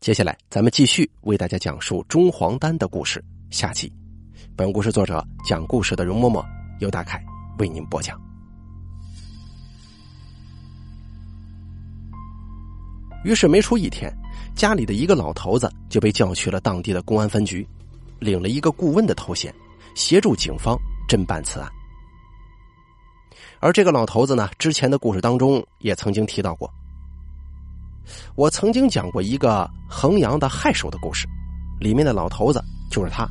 接下来，咱们继续为大家讲述中黄丹的故事。下集，本故事作者讲故事的容嬷嬷由大凯为您播讲。于是没出一天，家里的一个老头子就被叫去了当地的公安分局，领了一个顾问的头衔，协助警方侦办此案。而这个老头子呢，之前的故事当中也曾经提到过。我曾经讲过一个衡阳的害手的故事，里面的老头子就是他。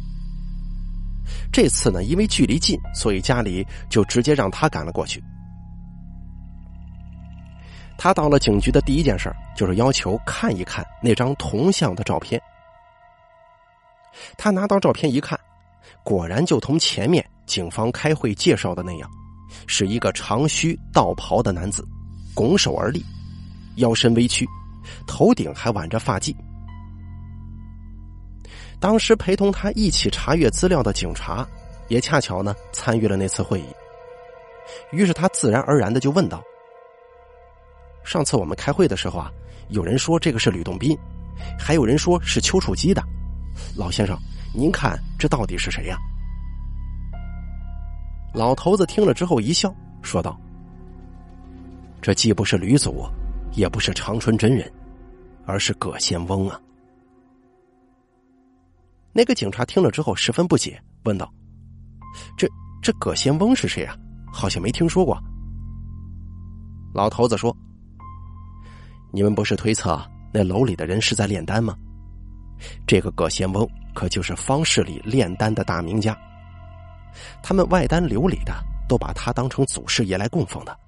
这次呢，因为距离近，所以家里就直接让他赶了过去。他到了警局的第一件事就是要求看一看那张铜像的照片。他拿到照片一看，果然就同前面警方开会介绍的那样，是一个长须道袍的男子，拱手而立，腰身微曲。头顶还挽着发髻。当时陪同他一起查阅资料的警察，也恰巧呢参与了那次会议。于是他自然而然的就问道：“上次我们开会的时候啊，有人说这个是吕洞宾，还有人说是丘处机的。老先生，您看这到底是谁呀？”老头子听了之后一笑，说道：“这既不是吕祖。”也不是长春真人，而是葛仙翁啊！那个警察听了之后十分不解，问道：“这这葛仙翁是谁啊？好像没听说过。”老头子说：“你们不是推测那楼里的人是在炼丹吗？这个葛仙翁可就是方氏里炼丹的大名家，他们外丹流里的都把他当成祖师爷来供奉的。”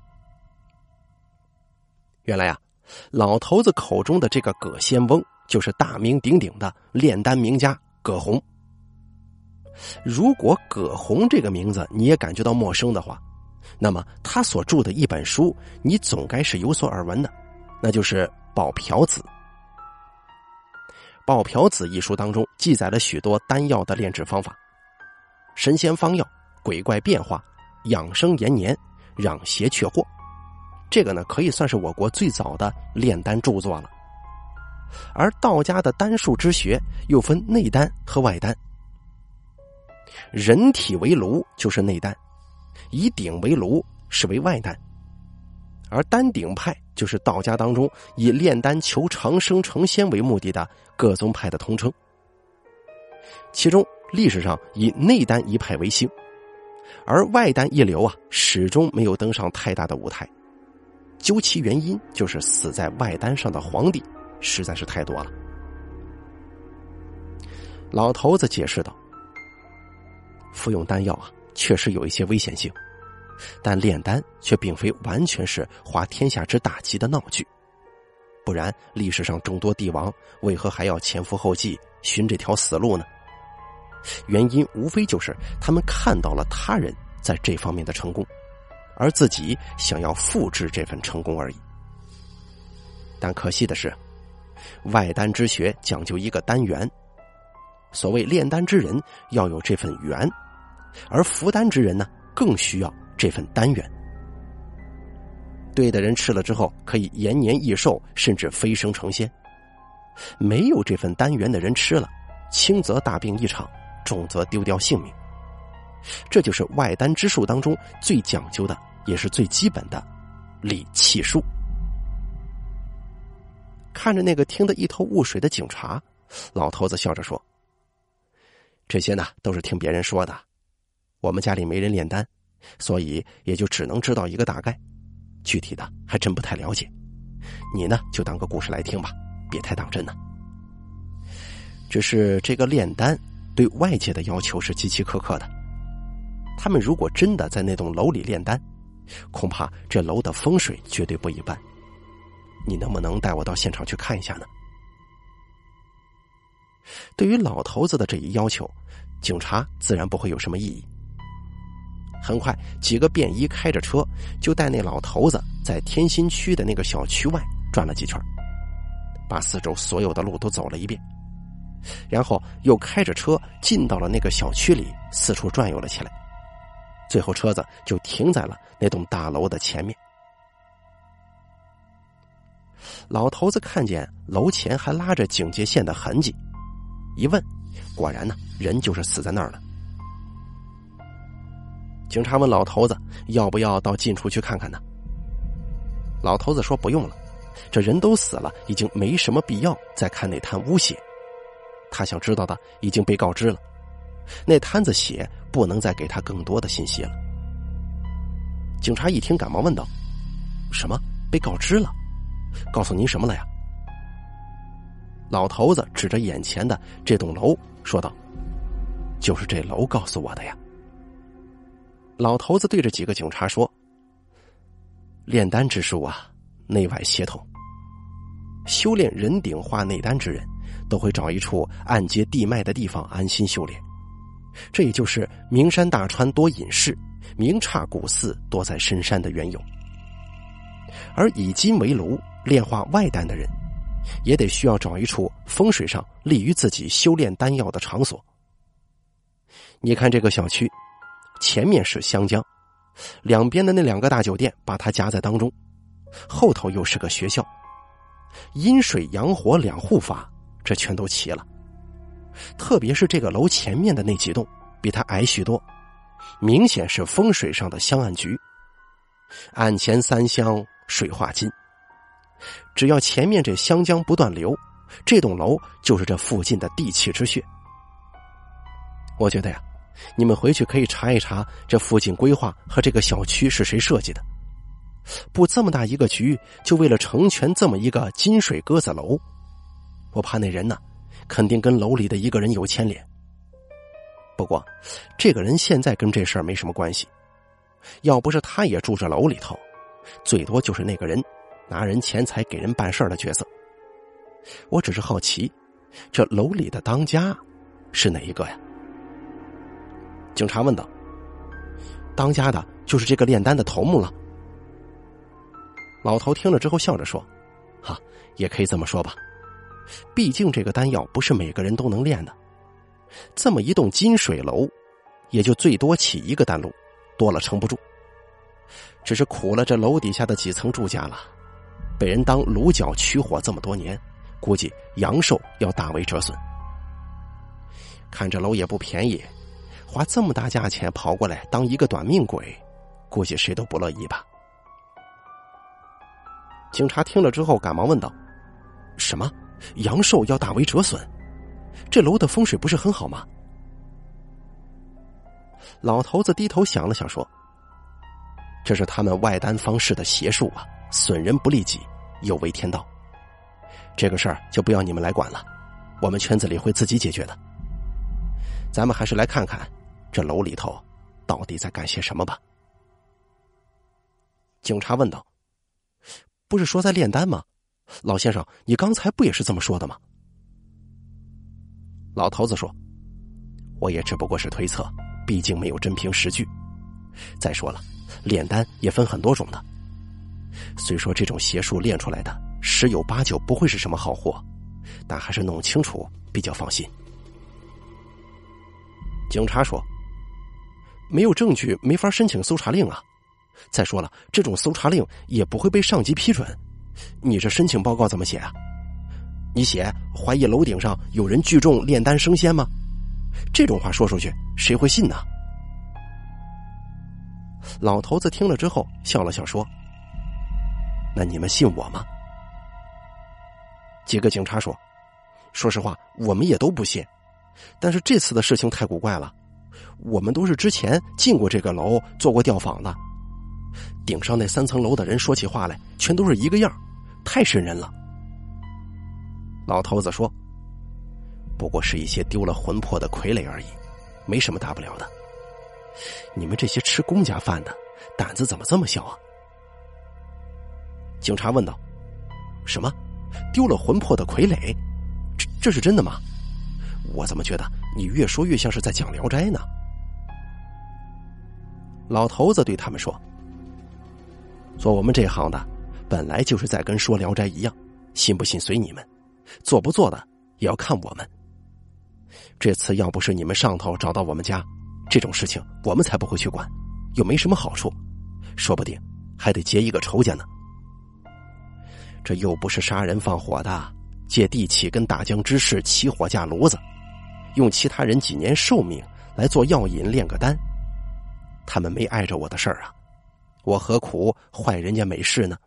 原来啊，老头子口中的这个葛仙翁，就是大名鼎鼎的炼丹名家葛洪。如果葛洪这个名字你也感觉到陌生的话，那么他所著的一本书，你总该是有所耳闻的，那就是《宝瓢子》。《宝瓢子》一书当中记载了许多丹药的炼制方法，神仙方药、鬼怪变化、养生延年、让邪却祸。这个呢，可以算是我国最早的炼丹著作了。而道家的丹术之学又分内丹和外丹。人体为炉就是内丹，以鼎为炉是为外丹。而丹鼎派就是道家当中以炼丹求长生成仙为目的的各宗派的通称。其中历史上以内丹一派为兴，而外丹一流啊，始终没有登上太大的舞台。究其原因，就是死在外丹上的皇帝实在是太多了。老头子解释道：“服用丹药啊，确实有一些危险性，但炼丹却并非完全是滑天下之大稽的闹剧。不然，历史上众多帝王为何还要前赴后继寻这条死路呢？原因无非就是他们看到了他人在这方面的成功。”而自己想要复制这份成功而已，但可惜的是，外丹之学讲究一个丹元。所谓炼丹之人要有这份缘，而服丹之人呢，更需要这份丹元。对的人吃了之后可以延年益寿，甚至飞升成仙；没有这份丹元的人吃了，轻则大病一场，重则丢掉性命。这就是外丹之术当中最讲究的。也是最基本的理气术。看着那个听得一头雾水的警察，老头子笑着说：“这些呢都是听别人说的，我们家里没人炼丹，所以也就只能知道一个大概，具体的还真不太了解。你呢就当个故事来听吧，别太当真呢。只是这个炼丹对外界的要求是极其苛刻的，他们如果真的在那栋楼里炼丹。”恐怕这楼的风水绝对不一般，你能不能带我到现场去看一下呢？对于老头子的这一要求，警察自然不会有什么异议。很快，几个便衣开着车就带那老头子在天心区的那个小区外转了几圈，把四周所有的路都走了一遍，然后又开着车进到了那个小区里，四处转悠了起来。最后，车子就停在了那栋大楼的前面。老头子看见楼前还拉着警戒线的痕迹，一问，果然呢，人就是死在那儿了。警察问老头子要不要到近处去看看呢？老头子说不用了，这人都死了，已经没什么必要再看那滩污血。他想知道的已经被告知了，那摊子血不能再给他更多的信息了。警察一听，赶忙问道：“什么？被告知了？告诉您什么了呀？”老头子指着眼前的这栋楼说道：“就是这楼告诉我的呀。”老头子对着几个警察说：“炼丹之术啊，内外协同。修炼人顶化内丹之人，都会找一处暗接地脉的地方安心修炼。这也就是名山大川多隐士。”名刹古寺多在深山的缘由，而以金为炉炼化外丹的人，也得需要找一处风水上利于自己修炼丹药的场所。你看这个小区，前面是湘江，两边的那两个大酒店把它夹在当中，后头又是个学校，阴水阳火两护法，这全都齐了。特别是这个楼前面的那几栋，比它矮许多。明显是风水上的香案局，案前三香水化金。只要前面这湘江不断流，这栋楼就是这附近的地气之穴。我觉得呀，你们回去可以查一查这附近规划和这个小区是谁设计的，布这么大一个局，就为了成全这么一个金水鸽子楼。我怕那人呢，肯定跟楼里的一个人有牵连。不过，这个人现在跟这事儿没什么关系。要不是他也住着楼里头，最多就是那个人拿人钱财给人办事的角色。我只是好奇，这楼里的当家是哪一个呀？警察问道。当家的就是这个炼丹的头目了。老头听了之后笑着说：“哈，也可以这么说吧。毕竟这个丹药不是每个人都能炼的。”这么一栋金水楼，也就最多起一个丹炉，多了撑不住。只是苦了这楼底下的几层住家了，被人当炉角取火这么多年，估计阳寿要大为折损。看这楼也不便宜，花这么大价钱跑过来当一个短命鬼，估计谁都不乐意吧。警察听了之后，赶忙问道：“什么？阳寿要大为折损？”这楼的风水不是很好吗？老头子低头想了想，说：“这是他们外丹方式的邪术啊，损人不利己，有违天道。这个事儿就不要你们来管了，我们圈子里会自己解决的。咱们还是来看看这楼里头到底在干些什么吧。”警察问道：“不是说在炼丹吗？老先生，你刚才不也是这么说的吗？”老头子说：“我也只不过是推测，毕竟没有真凭实据。再说了，炼丹也分很多种的。虽说这种邪术炼出来的十有八九不会是什么好货，但还是弄清楚比较放心。”警察说：“没有证据，没法申请搜查令啊。再说了，这种搜查令也不会被上级批准。你这申请报告怎么写啊？”你写怀疑楼顶上有人聚众炼丹升仙吗？这种话说出去，谁会信呢？老头子听了之后笑了笑说：“那你们信我吗？”几个警察说：“说实话，我们也都不信。但是这次的事情太古怪了，我们都是之前进过这个楼做过调访的，顶上那三层楼的人说起话来全都是一个样，太瘆人了。”老头子说：“不过是一些丢了魂魄的傀儡而已，没什么大不了的。你们这些吃公家饭的，胆子怎么这么小啊？”警察问道：“什么？丢了魂魄的傀儡？这这是真的吗？我怎么觉得你越说越像是在讲《聊斋》呢？”老头子对他们说：“做我们这行的，本来就是在跟说《聊斋》一样，信不信随你们。”做不做的也要看我们。这次要不是你们上头找到我们家，这种事情我们才不会去管，又没什么好处，说不定还得结一个仇家呢。这又不是杀人放火的，借地气跟大江之势起火架炉子，用其他人几年寿命来做药引炼个丹。他们没碍着我的事儿啊，我何苦坏人家美事呢？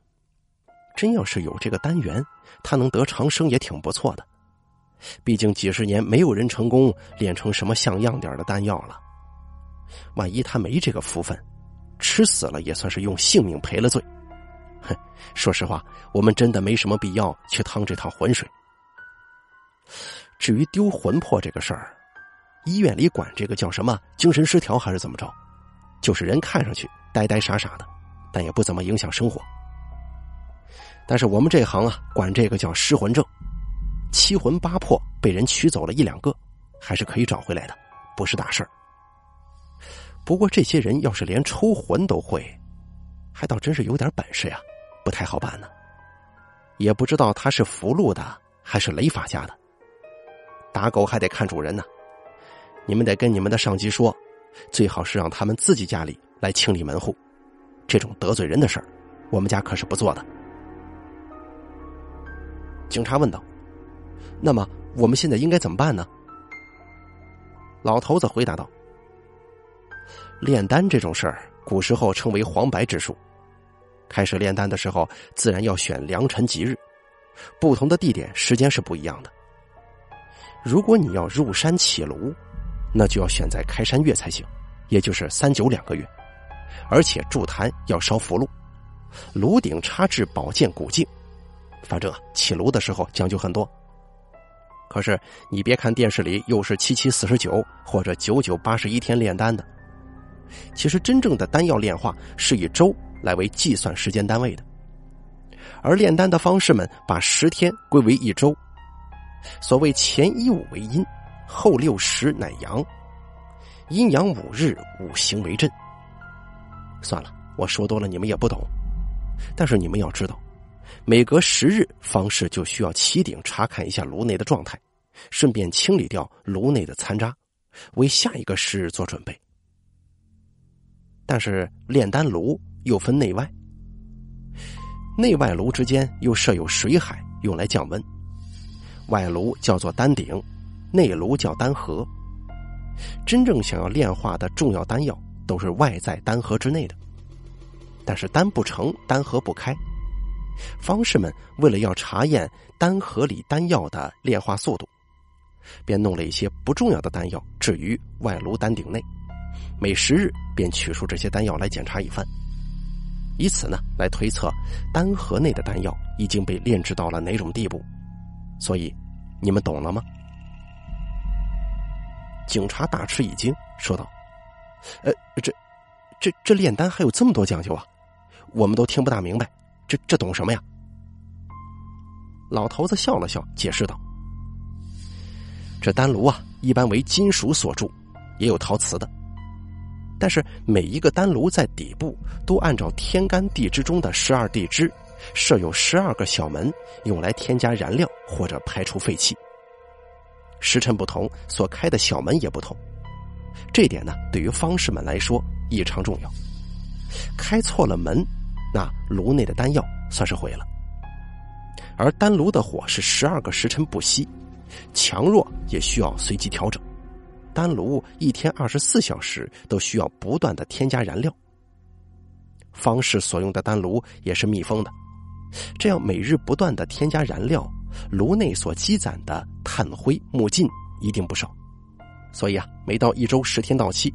真要是有这个丹元，他能得长生也挺不错的。毕竟几十年没有人成功炼成什么像样点的丹药了。万一他没这个福分，吃死了也算是用性命赔了罪。哼，说实话，我们真的没什么必要去趟这趟浑水。至于丢魂魄这个事儿，医院里管这个叫什么精神失调还是怎么着？就是人看上去呆呆傻傻的，但也不怎么影响生活。但是我们这行啊，管这个叫失魂症，七魂八魄被人取走了一两个，还是可以找回来的，不是大事儿。不过这些人要是连抽魂都会，还倒真是有点本事呀，不太好办呢。也不知道他是福禄的还是雷法家的。打狗还得看主人呢，你们得跟你们的上级说，最好是让他们自己家里来清理门户，这种得罪人的事儿，我们家可是不做的。警察问道：“那么我们现在应该怎么办呢？”老头子回答道。炼丹这种事儿，古时候称为黄白之术。开始炼丹的时候，自然要选良辰吉日，不同的地点、时间是不一样的。如果你要入山起炉，那就要选在开山月才行，也就是三九两个月，而且筑坛要烧符箓，炉顶插置宝剑古镜。反正起炉的时候讲究很多。可是你别看电视里又是七七四十九或者九九八十一天炼丹的。其实，真正的丹药炼化是以周来为计算时间单位的，而炼丹的方式们把十天归为一周。所谓前一五为阴，后六十乃阳，阴阳五日，五行为震。算了，我说多了你们也不懂，但是你们要知道，每隔十日，方士就需要起顶查看一下炉内的状态，顺便清理掉炉内的残渣，为下一个时日做准备。但是炼丹炉又分内外，内外炉之间又设有水海，用来降温。外炉叫做丹顶，内炉叫丹盒。真正想要炼化的重要丹药，都是外在丹盒之内的。但是丹不成，丹盒不开。方士们为了要查验丹盒里丹药的炼化速度，便弄了一些不重要的丹药置于外炉丹顶内。每十日便取出这些丹药来检查一番，以此呢来推测丹盒内的丹药已经被炼制到了哪种地步。所以，你们懂了吗？警察大吃一惊，说道：“呃，这、这、这炼丹还有这么多讲究啊？我们都听不大明白，这、这懂什么呀？”老头子笑了笑，解释道：“这丹炉啊，一般为金属所铸，也有陶瓷的。”但是每一个丹炉在底部都按照天干地支中的十二地支，设有十二个小门，用来添加燃料或者排除废气。时辰不同，所开的小门也不同。这点呢，对于方士们来说异常重要。开错了门，那炉内的丹药算是毁了。而丹炉的火是十二个时辰不熄，强弱也需要随机调整。丹炉一天二十四小时都需要不断的添加燃料。方士所用的丹炉也是密封的，这样每日不断的添加燃料，炉内所积攒的炭灰木烬一定不少。所以啊，每到一周十天到期，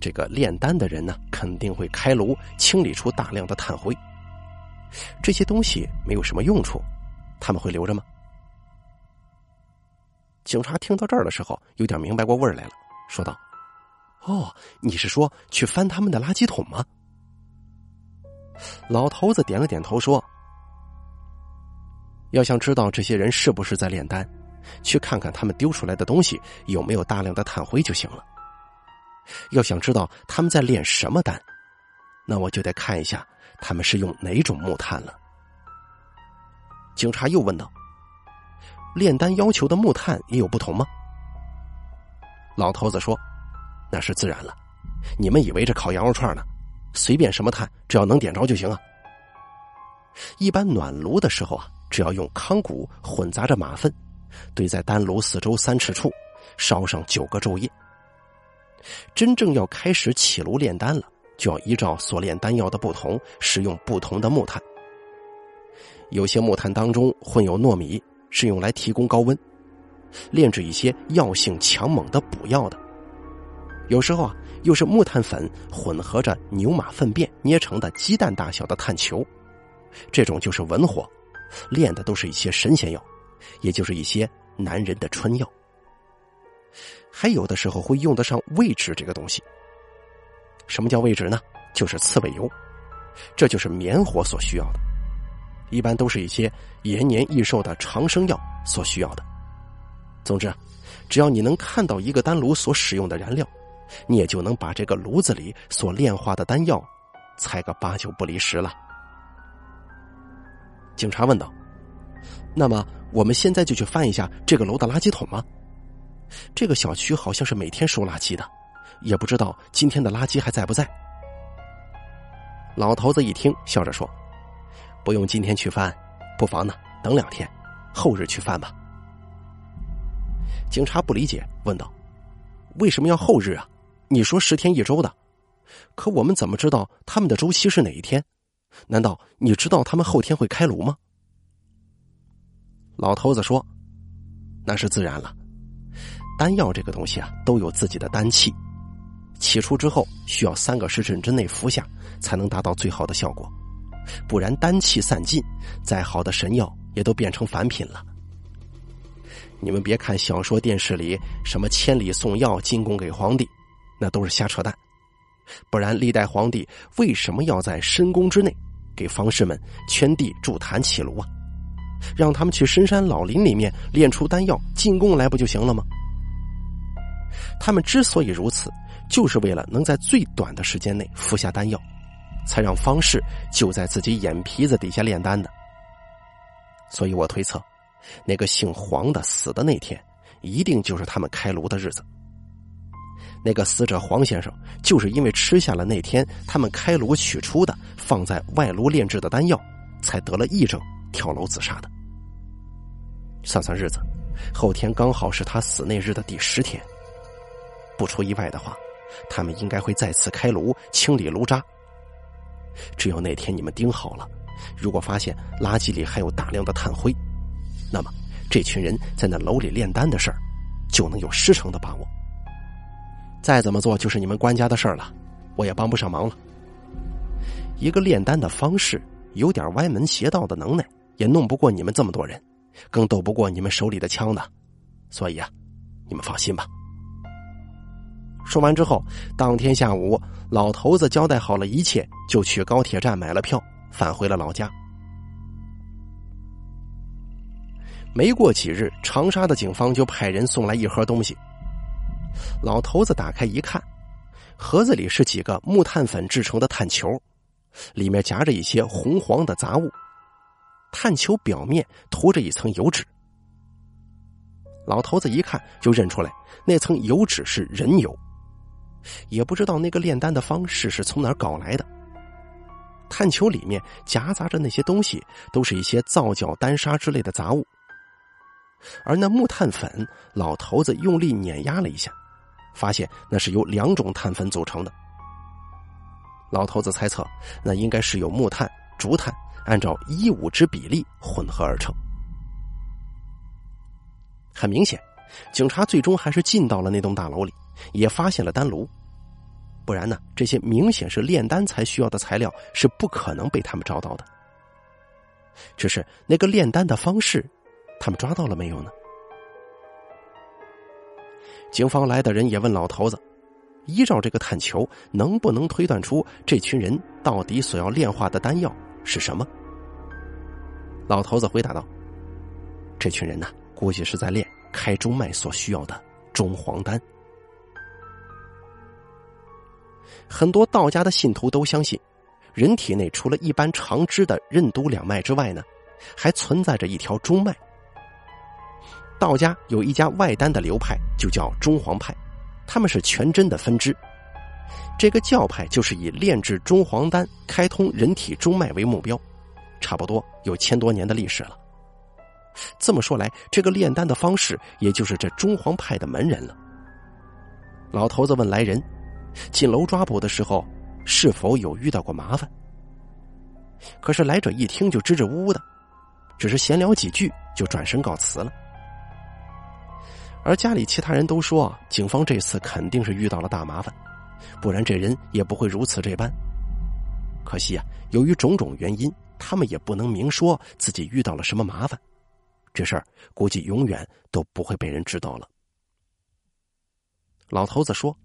这个炼丹的人呢，肯定会开炉清理出大量的炭灰。这些东西没有什么用处，他们会留着吗？警察听到这儿的时候，有点明白过味儿来了，说道：“哦，你是说去翻他们的垃圾桶吗？”老头子点了点头，说：“要想知道这些人是不是在炼丹，去看看他们丢出来的东西有没有大量的炭灰就行了。要想知道他们在炼什么丹，那我就得看一下他们是用哪种木炭了。”警察又问道。炼丹要求的木炭也有不同吗？老头子说：“那是自然了，你们以为这烤羊肉串呢？随便什么炭，只要能点着就行啊。”一般暖炉的时候啊，只要用糠谷混杂着马粪，堆在丹炉四周三尺处，烧上九个昼夜。真正要开始起炉炼丹了，就要依照所炼丹药的不同，使用不同的木炭。有些木炭当中混有糯米，是用来提供高温，炼制一些药性强猛的补药的。有时候啊，又是木炭粉混合着牛马粪便捏成的鸡蛋大小的炭球，这种就是文火，炼的都是一些神仙药，也就是一些男人的春药。还有的时候会用得上位置这个东西。什么叫位置呢？就是刺猬油，这就是棉火所需要的。一般都是一些延年益寿的长生药所需要的。总之，只要你能看到一个丹炉所使用的燃料，你也就能把这个炉子里所炼化的丹药猜个八九不离十了。警察问道：“那么，我们现在就去翻一下这个楼的垃圾桶吗？这个小区好像是每天收垃圾的，也不知道今天的垃圾还在不在。”老头子一听，笑着说。不用今天去翻，不妨呢等两天，后日去翻吧。警察不理解，问道：“为什么要后日啊？你说十天一周的，可我们怎么知道他们的周期是哪一天？难道你知道他们后天会开炉吗？”老头子说：“那是自然了。丹药这个东西啊，都有自己的丹气，起出之后需要三个时辰之内服下，才能达到最好的效果。”不然丹气散尽，再好的神药也都变成凡品了。你们别看小说、电视里什么千里送药进贡给皇帝，那都是瞎扯淡。不然历代皇帝为什么要在深宫之内给方士们圈地筑坛起炉啊？让他们去深山老林里面炼出丹药进贡来不就行了吗？他们之所以如此，就是为了能在最短的时间内服下丹药。才让方士就在自己眼皮子底下炼丹的，所以我推测，那个姓黄的死的那天，一定就是他们开炉的日子。那个死者黄先生，就是因为吃下了那天他们开炉取出的放在外炉炼制的丹药，才得了癔症跳楼自杀的。算算日子，后天刚好是他死那日的第十天。不出意外的话，他们应该会再次开炉清理炉渣。只要那天你们盯好了，如果发现垃圾里还有大量的炭灰，那么这群人在那楼里炼丹的事儿就能有十成的把握。再怎么做就是你们官家的事儿了，我也帮不上忙了。一个炼丹的方式有点歪门邪道的能耐，也弄不过你们这么多人，更斗不过你们手里的枪的，所以啊，你们放心吧。说完之后，当天下午，老头子交代好了一切，就去高铁站买了票，返回了老家。没过几日，长沙的警方就派人送来一盒东西。老头子打开一看，盒子里是几个木炭粉制成的炭球，里面夹着一些红黄的杂物，炭球表面涂着一层油脂。老头子一看就认出来，那层油脂是人油。也不知道那个炼丹的方式是从哪儿搞来的。炭球里面夹杂着那些东西，都是一些皂角、丹砂之类的杂物。而那木炭粉，老头子用力碾压了一下，发现那是由两种炭粉组成的。老头子猜测，那应该是由木炭、竹炭按照一五之比例混合而成。很明显，警察最终还是进到了那栋大楼里。也发现了丹炉，不然呢？这些明显是炼丹才需要的材料是不可能被他们找到的。只是那个炼丹的方式，他们抓到了没有呢？警方来的人也问老头子：“依照这个探球，能不能推断出这群人到底所要炼化的丹药是什么？”老头子回答道：“这群人呢，估计是在炼开中脉所需要的中黄丹。”很多道家的信徒都相信，人体内除了一般常知的任督两脉之外呢，还存在着一条中脉。道家有一家外丹的流派，就叫中黄派，他们是全真的分支。这个教派就是以炼制中黄丹、开通人体中脉为目标，差不多有千多年的历史了。这么说来，这个炼丹的方式，也就是这中皇派的门人了。老头子问来人，进楼抓捕的时候是否有遇到过麻烦？可是来者一听就支支吾吾的，只是闲聊几句就转身告辞了。而家里其他人都说，警方这次肯定是遇到了大麻烦，不然这人也不会如此这般。可惜啊，由于种种原因，他们也不能明说自己遇到了什么麻烦，这事儿估计永远都不会被人知道了。老头子说：“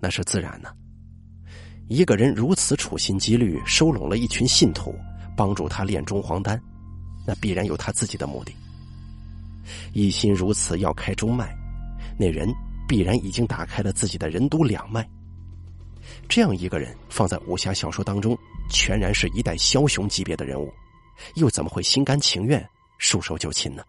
那是自然的。一个人如此处心积虑收拢了一群信徒，帮助他炼中黄丹，那必然有他自己的目的。一心如此要开中脉，那人必然已经打开了自己的任督两脉。这样一个人放在武侠小说当中，全然是一代枭雄级别的人物，又怎么会心甘情愿束手就擒呢？”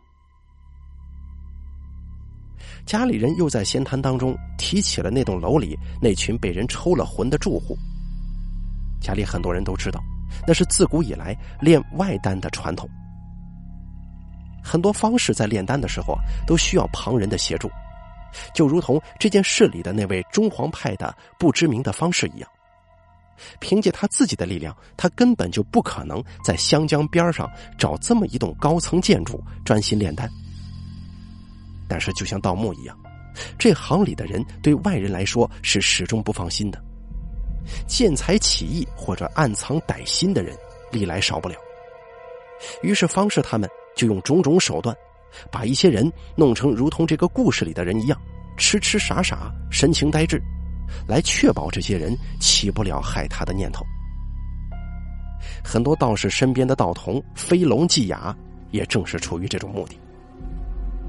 家里人又在闲谈当中提起了那栋楼里那群被人抽了魂的住户。家里很多人都知道，那是自古以来炼外丹的传统。很多方式在炼丹的时候都需要旁人的协助，就如同这件事里的那位中皇派的不知名的方士一样，凭借他自己的力量，他根本就不可能在湘江边上找这么一栋高层建筑专心炼丹。但是，就像盗墓一样，这行里的人对外人来说是始终不放心的。见财起意或者暗藏歹心的人，历来少不了。于是，方士他们就用种种手段，把一些人弄成如同这个故事里的人一样，痴痴傻傻、神情呆滞，来确保这些人起不了害他的念头。很多道士身边的道童飞龙祭雅，也正是出于这种目的。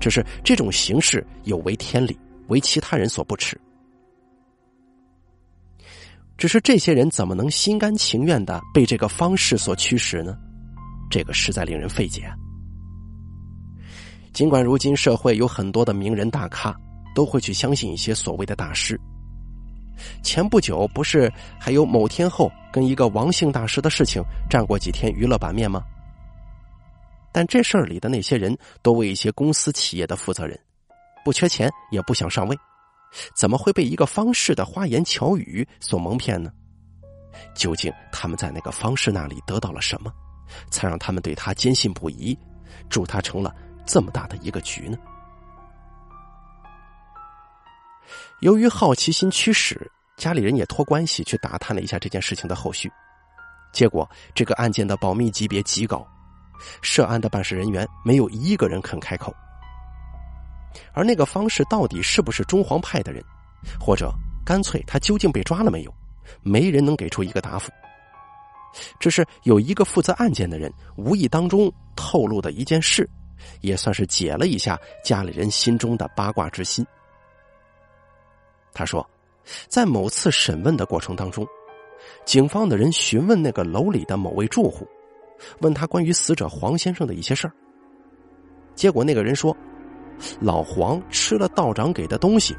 只是这种形式有违天理，为其他人所不齿。只是这些人怎么能心甘情愿的被这个方式所驱使呢？这个实在令人费解。尽管如今社会有很多的名人大咖都会去相信一些所谓的大师，前不久不是还有某天后跟一个王姓大师的事情占过几天娱乐版面吗？但这事儿里的那些人都为一些公司企业的负责人，不缺钱也不想上位，怎么会被一个方式的花言巧语所蒙骗呢？究竟他们在那个方式那里得到了什么，才让他们对他坚信不疑，助他成了这么大的一个局呢？由于好奇心驱使，家里人也托关系去打探了一下这件事情的后续，结果这个案件的保密级别极高。涉案的办事人员没有一个人肯开口，而那个方式到底是不是中皇派的人，或者干脆他究竟被抓了没有，没人能给出一个答复。只是有一个负责案件的人无意当中透露的一件事，也算是解了一下家里人心中的八卦之心。他说，在某次审问的过程当中，警方的人询问那个楼里的某位住户。问他关于死者黄先生的一些事儿，结果那个人说，老黄吃了道长给的东西，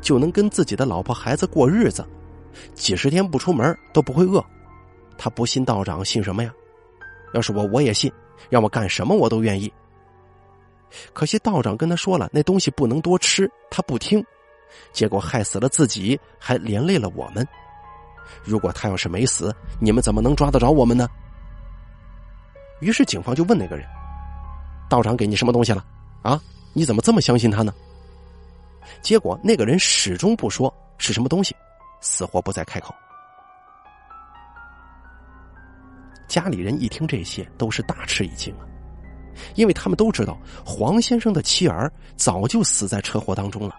就能跟自己的老婆孩子过日子，几十天不出门都不会饿。他不信道长，信什么呀？要是我，我也信，让我干什么我都愿意。可惜道长跟他说了，那东西不能多吃，他不听，结果害死了自己，还连累了我们。如果他要是没死，你们怎么能抓得着我们呢？于是警方就问那个人：“道长给你什么东西了？啊，你怎么这么相信他呢？”结果那个人始终不说是什么东西，死活不再开口。家里人一听这些，都是大吃一惊啊，因为他们都知道黄先生的妻儿早就死在车祸当中了。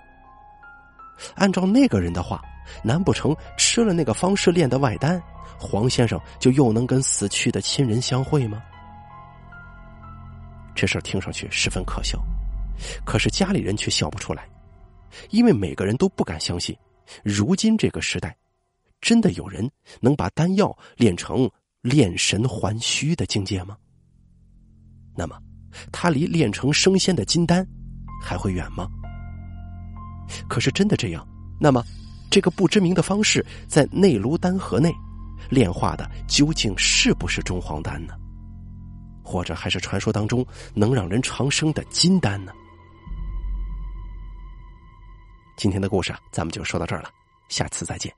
按照那个人的话，难不成吃了那个方士炼的外丹，黄先生就又能跟死去的亲人相会吗？这事儿听上去十分可笑，可是家里人却笑不出来，因为每个人都不敢相信，如今这个时代，真的有人能把丹药炼成炼神还虚的境界吗？那么，他离炼成升仙的金丹还会远吗？可是真的这样，那么这个不知名的方式在内炉丹河内炼化的究竟是不是中黄丹呢？或者还是传说当中能让人长生的金丹呢？今天的故事啊，咱们就说到这儿了，下次再见。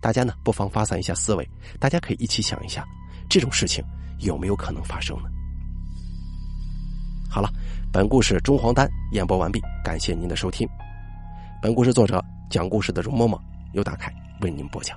大家呢，不妨发散一下思维，大家可以一起想一下，这种事情有没有可能发生呢？好了，本故事中黄丹演播完毕，感谢您的收听。本故事作者讲故事的容嬷嬷由大凯为您播讲。